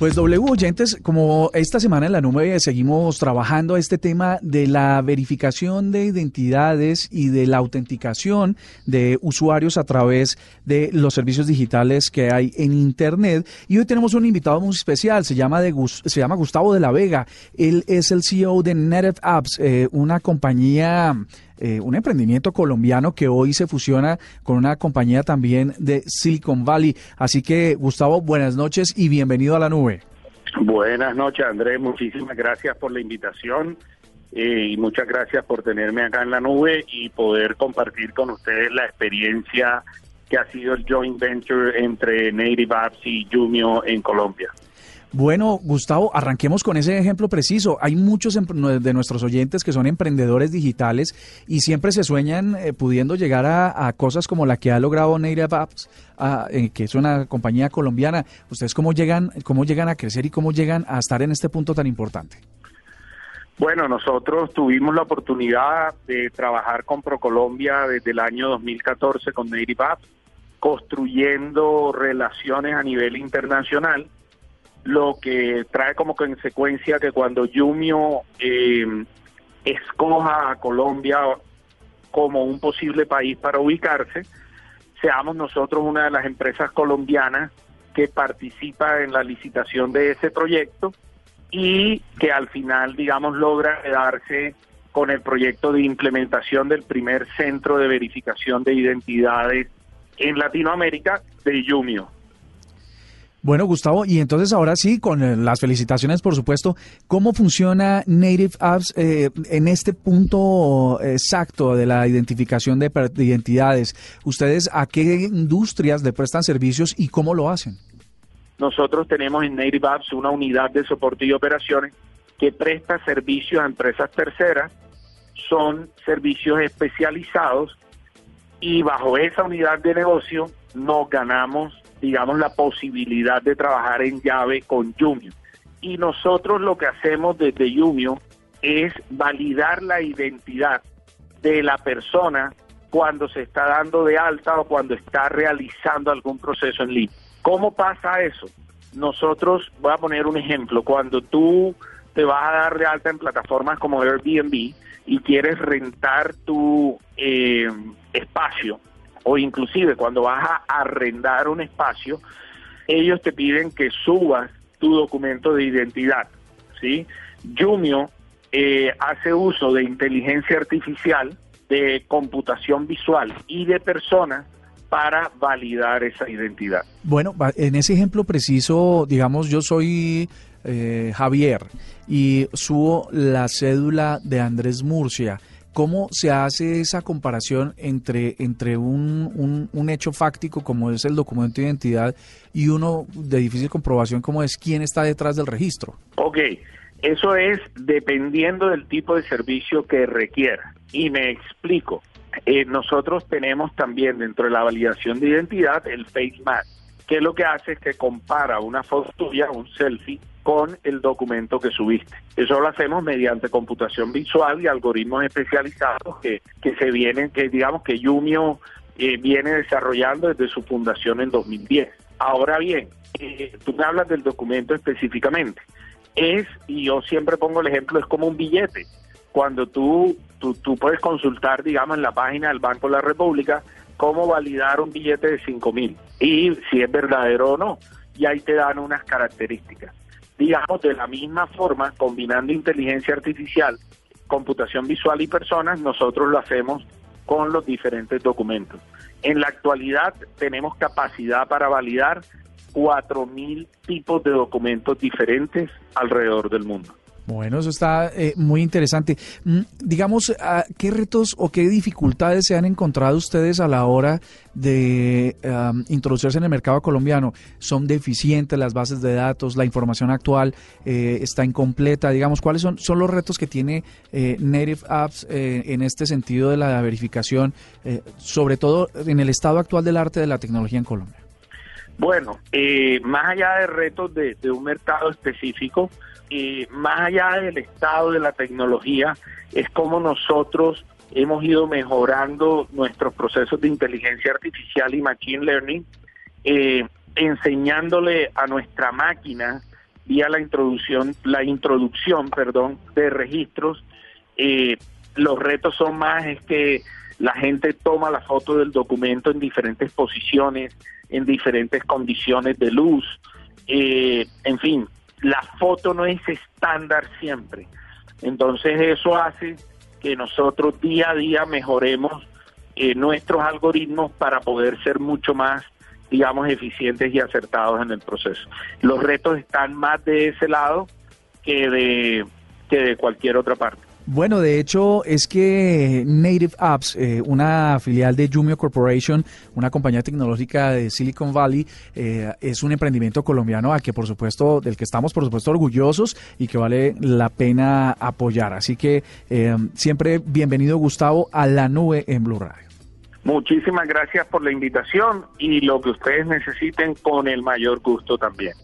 Pues W oyentes, como esta semana en la nube seguimos trabajando este tema de la verificación de identidades y de la autenticación de usuarios a través de los servicios digitales que hay en Internet. Y hoy tenemos un invitado muy especial, se llama, de, se llama Gustavo de la Vega. Él es el CEO de Native Apps, eh, una compañía eh, un emprendimiento colombiano que hoy se fusiona con una compañía también de Silicon Valley. Así que, Gustavo, buenas noches y bienvenido a la nube. Buenas noches, Andrés. Muchísimas gracias por la invitación eh, y muchas gracias por tenerme acá en la nube y poder compartir con ustedes la experiencia que ha sido el joint venture entre Native Apps y Jumio en Colombia. Bueno, Gustavo, arranquemos con ese ejemplo preciso. Hay muchos de nuestros oyentes que son emprendedores digitales y siempre se sueñan eh, pudiendo llegar a, cosas como la que ha logrado Native Apps, eh, que es una compañía colombiana. ¿Ustedes cómo llegan, cómo llegan a crecer y cómo llegan a estar en este punto tan importante? Bueno, nosotros tuvimos la oportunidad de trabajar con ProColombia desde el año 2014 con Native Apps, construyendo relaciones a nivel internacional lo que trae como consecuencia que cuando Yumio eh, escoja a Colombia como un posible país para ubicarse, seamos nosotros una de las empresas colombianas que participa en la licitación de ese proyecto y que al final, digamos, logra quedarse con el proyecto de implementación del primer centro de verificación de identidades en Latinoamérica de Yumio. Bueno, Gustavo, y entonces ahora sí, con eh, las felicitaciones, por supuesto, ¿cómo funciona Native Apps eh, en este punto exacto de la identificación de, identidades? ¿Ustedes a qué industrias le prestan servicios y cómo lo hacen? Nosotros tenemos en Native Apps una unidad de soporte y operaciones que presta servicios a empresas terceras, son servicios especializados y bajo esa unidad de negocio nos ganamos digamos, la posibilidad de trabajar en llave con Yumio. Y nosotros lo que hacemos desde Yumio es validar la identidad de la persona cuando se está dando de alta o cuando está realizando algún proceso en línea. ¿Cómo pasa eso? Nosotros, voy a poner un ejemplo, cuando tú te vas a dar de alta en plataformas como Airbnb y quieres rentar tu eh, espacio o inclusive cuando vas a arrendar un espacio, ellos te piden que subas tu documento de identidad, ¿sí? Jumio eh, hace uso de inteligencia artificial, de computación visual y de personas para validar esa identidad. Bueno, en ese ejemplo preciso, digamos, yo soy eh, Javier y subo la cédula de Andrés Murcia ¿Cómo se hace esa comparación entre, entre un, un, hecho fáctico como es el documento de identidad y uno de difícil comprobación como es quién está detrás del registro? Ok, eso es dependiendo del tipo de servicio que requiera. Y me explico. Eh, nosotros tenemos también dentro de la validación de identidad el Face Match, que lo que hace es que compara una foto tuya, un selfie, con el documento que subiste. Eso lo hacemos mediante computación visual y algoritmos especializados que, que se vienen, que digamos que Yumio eh, viene desarrollando desde su fundación en 2010. Ahora bien, eh, tú me hablas del documento específicamente. Es, y yo siempre pongo el ejemplo, es como un billete. Cuando tú, tú, tú puedes consultar, digamos, en la página del Banco de la República cómo validar un billete de 5 mil y si es verdadero o no. Y ahí te dan unas características digamos, de la misma forma, combinando inteligencia artificial, computación visual y personas, nosotros lo hacemos con los diferentes documentos. En la actualidad tenemos capacidad para validar 4.000 tipos de documentos diferentes alrededor del mundo. Bueno, eso está eh, muy interesante. Mm, digamos, ah, ¿qué retos o qué dificultades se han encontrado ustedes a la hora de introducirse en el mercado colombiano? ¿Son deficientes las bases de datos? ¿La información actual eh, está incompleta? Digamos, ¿cuáles son, son los retos que tiene eh, Native Apps en este sentido de la verificación, sobre todo en el estado actual del arte de la tecnología en Colombia? Bueno, más allá de retos de, de un mercado específico, eh, más allá del estado de la tecnología, es como nosotros hemos ido mejorando nuestros procesos de inteligencia artificial y machine learning, eh, enseñándole a nuestra máquina vía la introducción, la introducción, perdón, de registros. Eh, los retos son más es que la gente toma la foto del documento en diferentes posiciones, en diferentes condiciones de luz, eh, en fin, la foto no es estándar siempre. Entonces eso hace que nosotros día a día mejoremos eh, nuestros algoritmos para poder ser mucho más, digamos, eficientes y acertados en el proceso. Los retos están más de ese lado que de, que de cualquier otra parte. Bueno, de hecho es que Native Apps, eh, una filial de Jumio Corporation, una compañía tecnológica de Silicon Valley, eh, es un emprendimiento colombiano a que por supuesto, del que estamos por supuesto orgullosos y que vale la pena apoyar. Así que eh, siempre bienvenido Gustavo a la nube en Blue Radio. Muchísimas gracias por la invitación y lo que ustedes necesiten con el mayor gusto también.